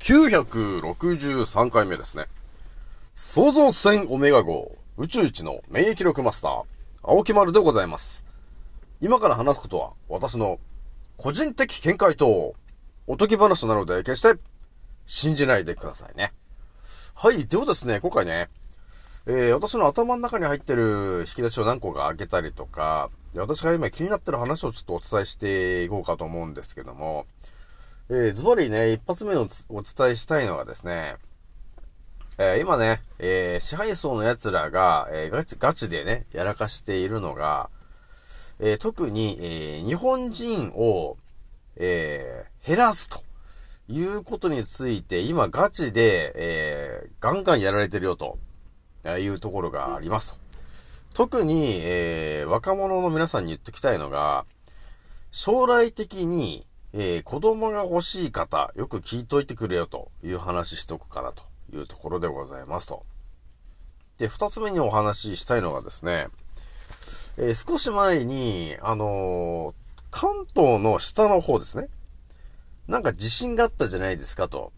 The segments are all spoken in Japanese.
963回目ですね。創造船オメガ号宇宙一の免疫力マスター、青木丸でございます。今から話すことは私の個人的見解とおとぎ話なので決して信じないでくださいね。はい、ではですね、今回ね、えー、私の頭の中に入ってる引き出しを何個か開けたりとか、私が今気になってる話をちょっとお伝えしていこうかと思うんですけども、えー、ズバリね、一発目のお伝えしたいのがですね、えー、今ね、えー、支配層の奴らが、えー、ガチ、ガチでね、やらかしているのが、え、特に、え、日本人を、え、減らすということについて、今ガチで、え、ガンガンやられてるよと、いうところがありますと。特に、えー、若者の皆さんに言ってきたいのが、将来的に、えー、子供が欲しい方、よく聞いといてくれよという話しておくかなというところでございますと。で、二つ目にお話ししたいのがですね、えー、少し前に、あのー、関東の下の方ですね。なんか地震があったじゃないですかと。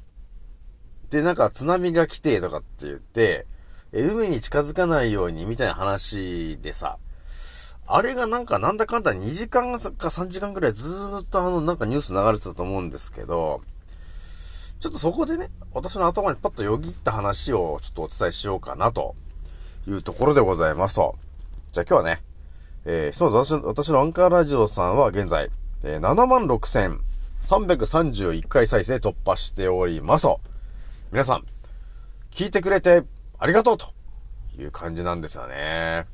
で、なんか津波が来てとかって言って、え海に近づかないようにみたいな話でさ、あれがなんかなんだかんだ2時間か3時間くらいずーっとあのなんかニュース流れてたと思うんですけど、ちょっとそこでね、私の頭にパッとよぎった話をちょっとお伝えしようかなというところでございますと。じゃあ今日はね、えー、ひとまず私私のアンカーラジオさんは現在、えー、76,331回再生突破しておりますと。皆さん、聞いてくれてありがとうという感じなんですよね。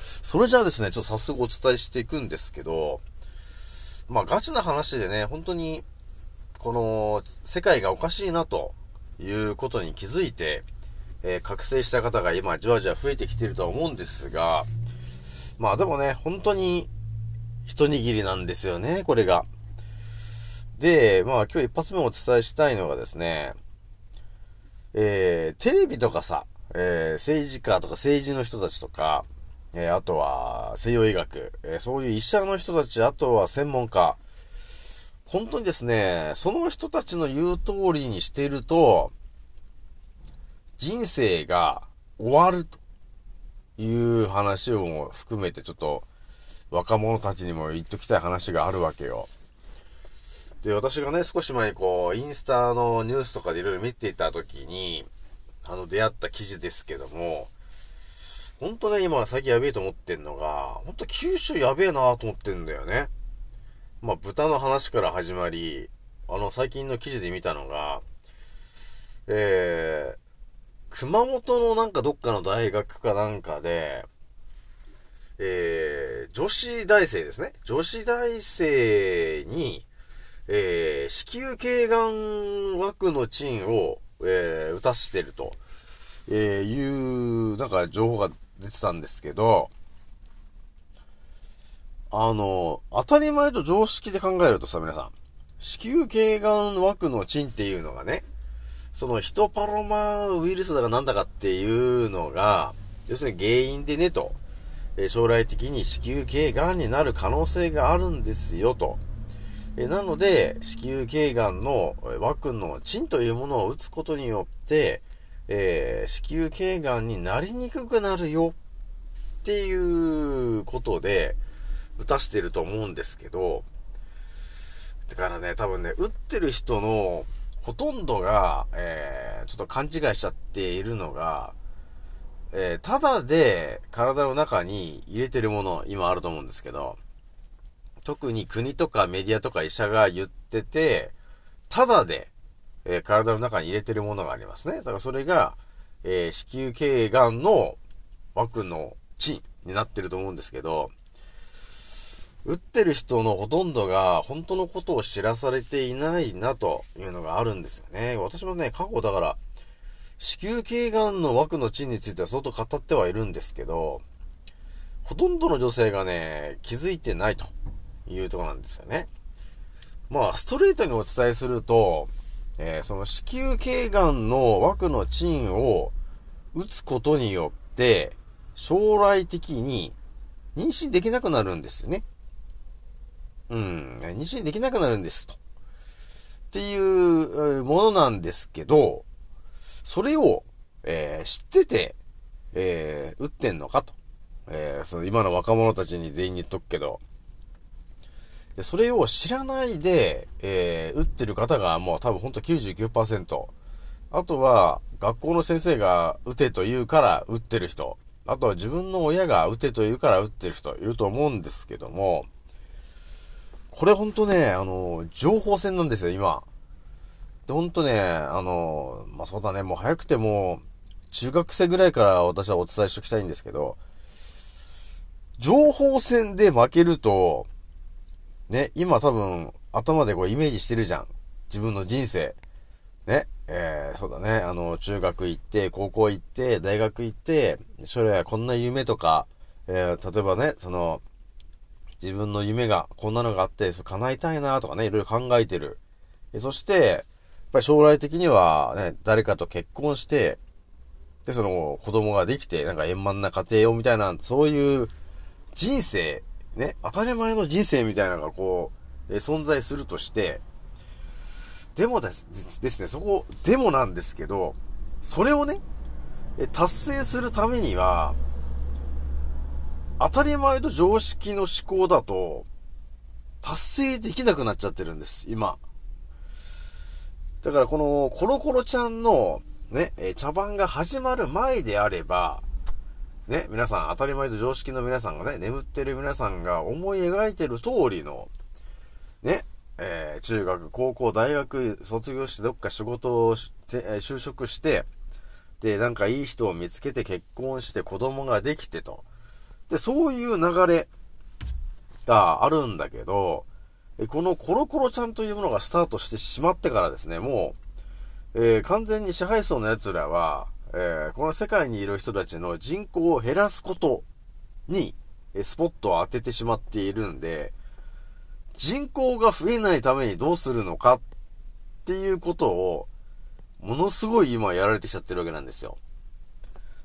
それじゃあですね、ちょっと早速お伝えしていくんですけど、まあガチな話でね、本当に、この世界がおかしいなということに気づいて、えー、覚醒した方が今じわじわ増えてきてるとは思うんですが、まあでもね、本当に一握りなんですよね、これが。で、まあ今日一発目お伝えしたいのがですね、えー、テレビとかさ、えー、政治家とか政治の人たちとか、えー、あとは西洋医学、えそういう医者の人たち、あとは専門家、本当にですね、その人たちの言う通りにしていると、人生が終わるという話を含めてちょっと若者たちにも言っときたい話があるわけよ。で、私がね、少し前にこう、インスタのニュースとかでいろいろ見ていた時に、あの、出会った記事ですけども、ほんとね、今最近やべえと思ってんのが、ほんと九州やべえなと思ってんだよね。まあ、豚の話から始まり、あの、最近の記事で見たのが、えー、熊本のなんかどっかの大学かなんかで、えー、女子大生ですね。女子大生に、えー、子宮頸がん枠のチンを、えー、打たしてると、えー、いう、なんか情報が出てたんですけど、あの、当たり前と常識で考えるとさ、皆さん、子宮頸がん枠のチンっていうのがね、そのヒトパロマウイルスだかなんだかっていうのが、要するに原因でねと、え、将来的に子宮頸がんになる可能性があるんですよと。えなので、子宮頸がんの枠のチンというものを打つことによって、えー、子宮頸がんになりにくくなるよっていうことで、打たしてると思うんですけど、だからね、多分ね、打ってる人のほとんどが、えー、ちょっと勘違いしちゃっているのが、えー、ただで体の中に入れてるもの、今あると思うんですけど、特に国とかメディアとか医者が言ってて、ただで、えー、体の中に入れてるものがありますね。だからそれが、えー、子宮頸がんの枠のチンになってると思うんですけど、打ってる人のほとんどが本当のことを知らされていないなというのがあるんですよね。私もね、過去だから、子宮頸がんの枠のチンについては相当語ってはいるんですけど、ほとんどの女性がね、気づいてないと。いうとこなんですよね。まあ、ストレートにお伝えすると、えー、その子宮頸がんの枠のチンを打つことによって、将来的に妊娠できなくなるんですよね。うん、妊娠できなくなるんですと。っていうものなんですけど、それを、えー、知ってて、えー、打ってんのかと。えー、その今の若者たちに全員言っとくけど、でそれを知らないで、えー、打ってる方がもう多分ほんと99%。あとは、学校の先生が打てと言うから打ってる人。あとは自分の親が打てと言うから打ってる人いると思うんですけども、これほんとね、あの、情報戦なんですよ、今。で、ほんとね、あの、まあ、そうだね、もう早くても、中学生ぐらいから私はお伝えしておきたいんですけど、情報戦で負けると、ね、今多分頭でこうイメージしてるじゃん。自分の人生。ね、えー、そうだね、あの、中学行って、高校行って、大学行って、将来はこんな夢とか、えー、例えばね、その、自分の夢が、こんなのがあって、そ叶えたいなとかね、いろいろ考えてる。そして、やっぱり将来的にはね、誰かと結婚して、で、その子供ができて、なんか円満な家庭をみたいな、そういう人生、ね、当たり前の人生みたいなのがこう、え存在するとして、でもですですね、そこ、でもなんですけど、それをね、え達成するためには、当たり前と常識の思考だと、達成できなくなっちゃってるんです、今。だからこのコロコロちゃんのね、え茶番が始まる前であれば、ね、皆さん、当たり前と常識の皆さんがね、眠ってる皆さんが思い描いてる通りの、ね、えー、中学、高校、大学卒業してどっか仕事をして、えー、就職して、で、なんかいい人を見つけて結婚して子供ができてと。で、そういう流れがあるんだけど、このコロコロちゃんというものがスタートしてしまってからですね、もう、えー、完全に支配層の奴らは、えー、この世界にいる人たちの人口を減らすことに、えスポットを当ててしまっているんで、人口が増えないためにどうするのかっていうことを、ものすごい今やられてきちゃってるわけなんですよ。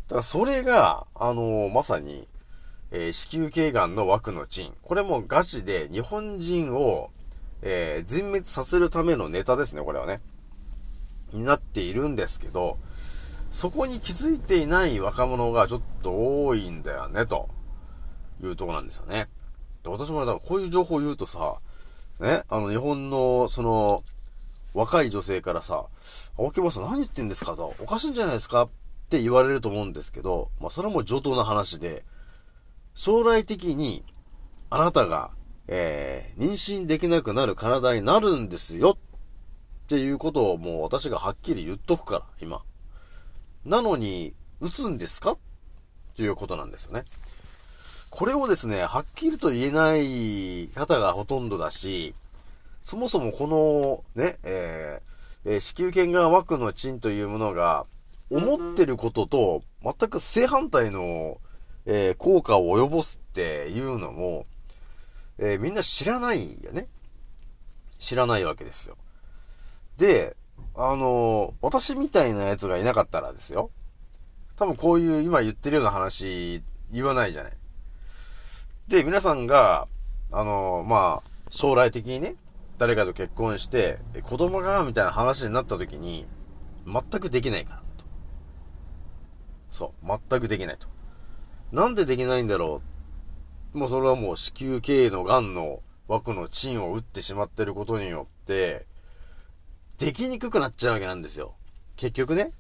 だからそれが、あのー、まさに、えー、子宮頸がんの枠の鎮。これもガチで日本人を、えー、全滅させるためのネタですね、これはね。になっているんですけど、そこに気づいていない若者がちょっと多いんだよね、というとこなんですよね。で私もだからこういう情報を言うとさ、ね、あの日本のその若い女性からさ、青木さん何言ってんですか？と、おかしいんじゃないですか？って言われると思うんですけど、まあそれはもう上等な話で、将来的にあなたが、えー、妊娠できなくなる体になるんですよっていうことをもう私がはっきり言っとくから、今。なのに、打つんですか？ということなんですよね。これをですね、はっきりと言えない方がほとんどだし、そもそもこの、ね、えー、えー、子宮頸が枠の賃というものが、思ってることと全く正反対の、えー、効果を及ぼすっていうのも、えー、みんな知らないよね。知らないわけですよ。で、あの、私みたいなやつがいなかったらですよ。多分こういう今言ってるような話言わないじゃない。で、皆さんが、あの、まあ、将来的にね、誰かと結婚して、子供が、みたいな話になった時に、全くできないからと。そう、全くできないと。なんでできないんだろう。もうそれはもう子宮頸の癌の枠の賃を打ってしまってることによって、できにくくなっちゃうわけなんですよ。結局ね、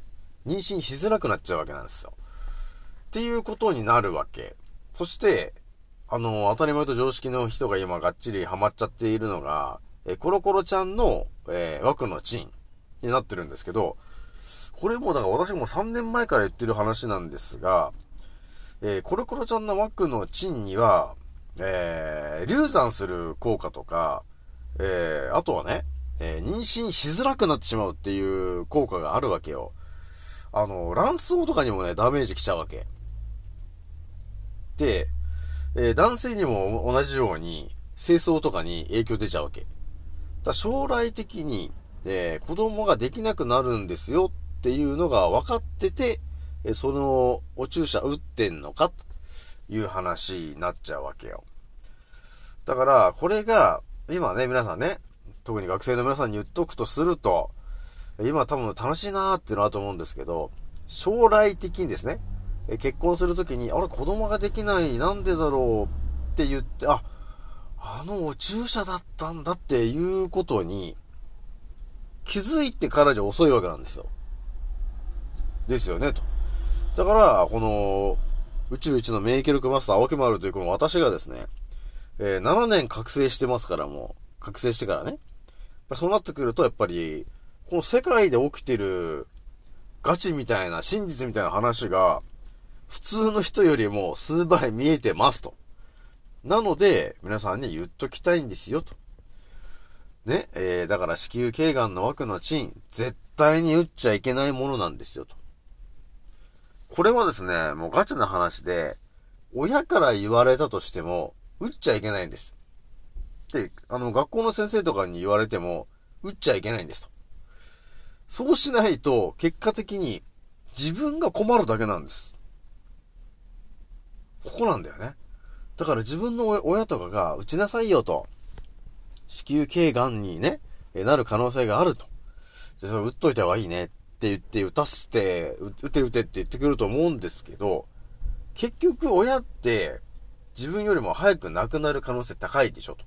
妊娠しづらくなっちゃうわけなんですよ。っていうことになるわけ。そして、あの、当たり前と常識の人が今がっちりハマっちゃっているのが、えコロコロちゃんの、えー、枠のチンになってるんですけど、これもだから私も3年前から言ってる話なんですが、えー、コロコロちゃんの枠のチンには、えー、流産する効果とか、えー、あとはね、えー、妊娠しづらくなってしまうっていう効果があるわけよ。あの、卵巣とかにもね、ダメージ来ちゃうわけ。で、えー、男性にも同じように、清掃とかに影響出ちゃうわけ。だ将来的に、えー、子供ができなくなるんですよっていうのが分かってて、え、そのお注射打ってんのかという話になっちゃうわけよ。だから、これが、今ね、皆さんね、特に学生の皆さんに言っとくとすると、今多分楽しいなーっていうのはと思うんですけど、将来的にですね、結婚するときに、あれ子供ができない、なんでだろうって言って、あ、あのお注射だったんだっていうことに気づいてからじゃ遅いわけなんですよ。ですよね、と。だから、この、宇宙一の免疫力マスター、青木丸というこの私がですね、えー、7年覚醒してますからもう、覚醒してからね。そうなってくると、やっぱり、この世界で起きてるガチみたいな、真実みたいな話が、普通の人よりも数倍見えてますと。なので、皆さんに言っときたいんですよ、と。ね、えー、だから子宮頸がんの枠のチン、絶対に打っちゃいけないものなんですよ、と。これはですね、もうガチな話で、親から言われたとしても、打っちゃいけないんです。で、あの、学校の先生とかに言われても、打っちゃいけないんですと。そうしないと、結果的に自分が困るだけなんです。ここなんだよね。だから自分の親とかが打ちなさいよと。子宮頸がんにね、なる可能性があると。じゃ、それ打っといた方がいいねって言って打たして、打て打てって言ってくると思うんですけど、結局親って自分よりも早く亡くなる可能性高いでしょと。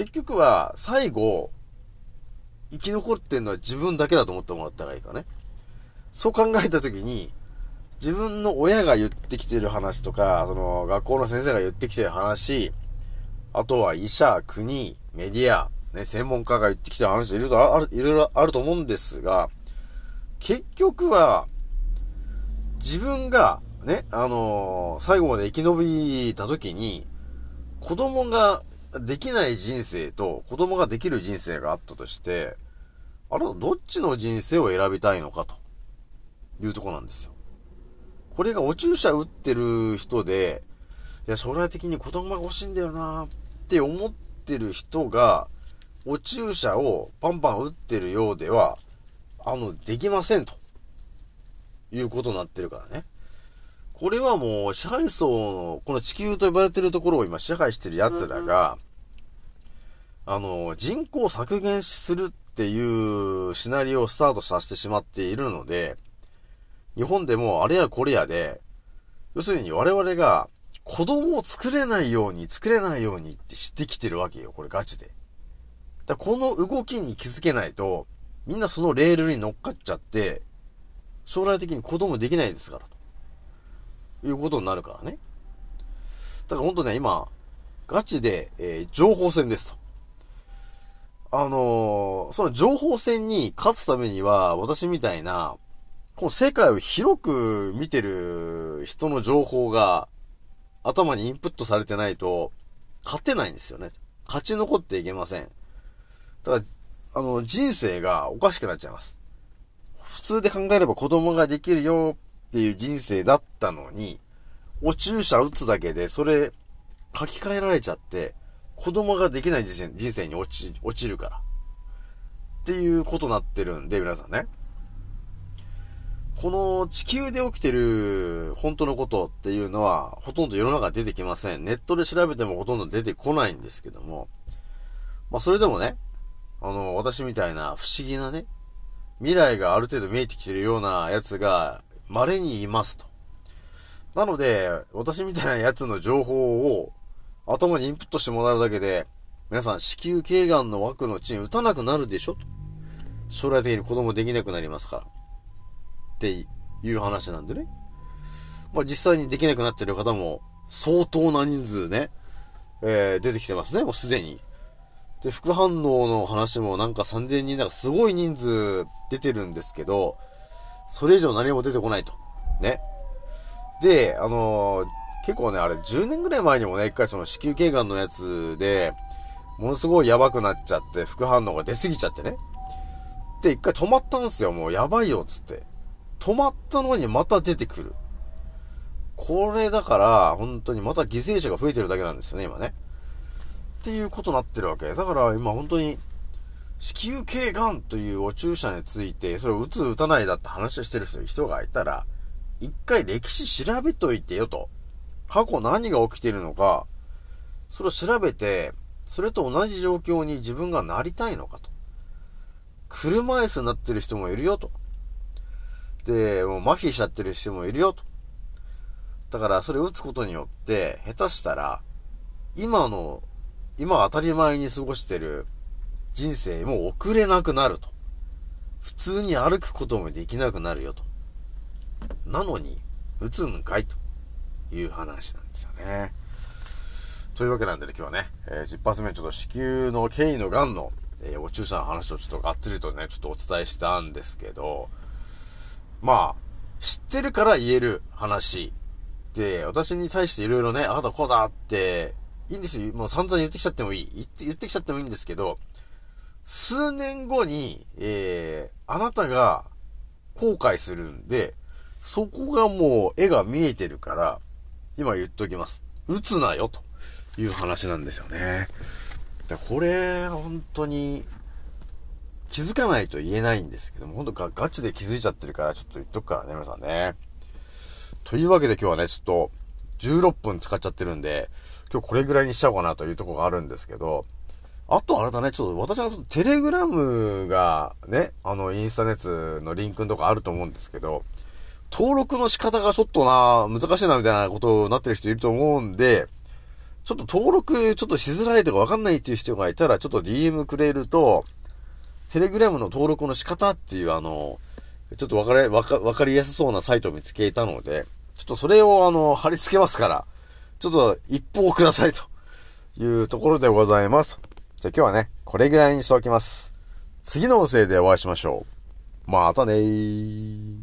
結局は最後、生き残ってんのは自分だけだと思ってもらった方がいいかね。そう考えたときに、自分の親が言ってきてる話とか、その学校の先生が言ってきてる話、あとは医者、国、メディア、ね、専門家が言ってきてる話いろいろある、いろいろあると思うんですが、結局は、自分が、ね、あのー、最後まで生き延びた時に、子供ができない人生と子供ができる人生があったとして、あなたどっちの人生を選びたいのかというとこなんですよ。これがお注射打ってる人で、いや、将来的に子供が欲しいんだよなって思ってる人が、お注射をパンパン打ってるようでは、あの、できませんと。いうことになってるからね。これはもう支配層の、この地球と呼ばれてるところを今支配してる奴らが、あの、人口削減するっていうシナリオをスタートさせてしまっているので、日本でもあれやこれやで、要するに我々が子供を作れないように、作れないようにって知ってきてるわけよ、これガチで。だこの動きに気づけないと、みんなそのレールに乗っかっちゃって、将来的に子供できないですから、ということになるからね。だからほんとね、今、ガチで、えー、情報戦ですと。あのー、その情報戦に勝つためには、私みたいな、この世界を広く見てる人の情報が頭にインプットされてないと勝てないんですよね。勝ち残っていけません。ただ、あの、人生がおかしくなっちゃいます。普通で考えれば子供ができるよっていう人生だったのに、お注射打つだけでそれ書き換えられちゃって、子供ができない人生人生に落ち、落ちるから。っていうことになってるんで、皆さんね。この地球で起きてる本当のことっていうのは、ほとんど世の中出てきません。ネットで調べてもほとんど出てこないんですけども、まあそれでもね、あの、私みたいな不思議なね、未来がある程度見えてきてるようなやつが稀にいますと。なので、私みたいなやつの情報を頭にインプットしてもらうだけで、皆さん子宮頸がんの枠の地に打たなくなるでしょと。将来的に子供できなくなりますから。っていう話なんでね。まあ実際にできなくなってる方も相当な人数ね、えー、出てきてますね、もうすでに。で、副反応の話もなんか3000人なんかすごい人数出てるんですけど、それ以上何も出てこないと。ね。で、あのー、結構ね、あれ10年ぐらい前にもね、一回その子宮頸がんのやつで、ものすごいやばくなっちゃって、副反応が出すぎちゃってね。で、一回止まったんですよ、もうやばいよ、つって。止まったのにまた出てくる。これだから、本当にまた犠牲者が増えてるだけなんですよね、今ね。っていうことになってるわけ。だから今本当に、子宮頸がんというお注射について、それを打つ打たないだって話をしてる人がいたら、一回歴史調べといてよと。過去何が起きてるのか、それを調べて、それと同じ状況に自分がなりたいのかと。車椅子になってる人もいるよと。で、もう麻痺しちゃってる人もいるよと。だからそれを打つことによって、下手したら、今の、今当たり前に過ごしてる人生も遅れなくなると。普通に歩くこともできなくなるよと。なのに、打つんかいという話なんですよね。というわけなんでね、今日はね、えー、10発目ちょっと子宮の経緯の癌の、えー、お注射の話をちょっとがっつりとね、ちょっとお伝えしたんですけど、まあ、知ってるから言える話で、私に対していろいろね、あなたこうだって、いいんですよ。もう散々言ってきちゃってもいい。言って、言ってきちゃってもいいんですけど、数年後に、えー、あなたが後悔するんで、そこがもう絵が見えてるから、今言っときます。打つなよ、という話なんですよね。だこれ、本当に、気づかないと言えないんですけども、本当ガガチで気づいちゃってるから、ちょっと言っとくからね、皆さんね。というわけで今日はね、ちょっと、16分使っちゃってるんで、今日これぐらいにしちゃおうかなというとこがあるんですけど、あとあれだね、ちょっと私のテレグラムがね、あの、インスタネットのリンクのとこあると思うんですけど、登録の仕方がちょっとな、難しいなみたいなことになってる人いると思うんで、ちょっと登録ちょっとしづらいとかわかんないっていう人がいたら、ちょっと DM くれると、テレグラムの登録の仕方っていうあの、ちょっとわかれ、わか、わかりやすそうなサイトを見つけたので、ちょっとそれをあの、貼り付けますから、ちょっと一報くださいというところでございます。じゃあ今日はね、これぐらいにしておきます。次の音声でお会いしましょう。またねー。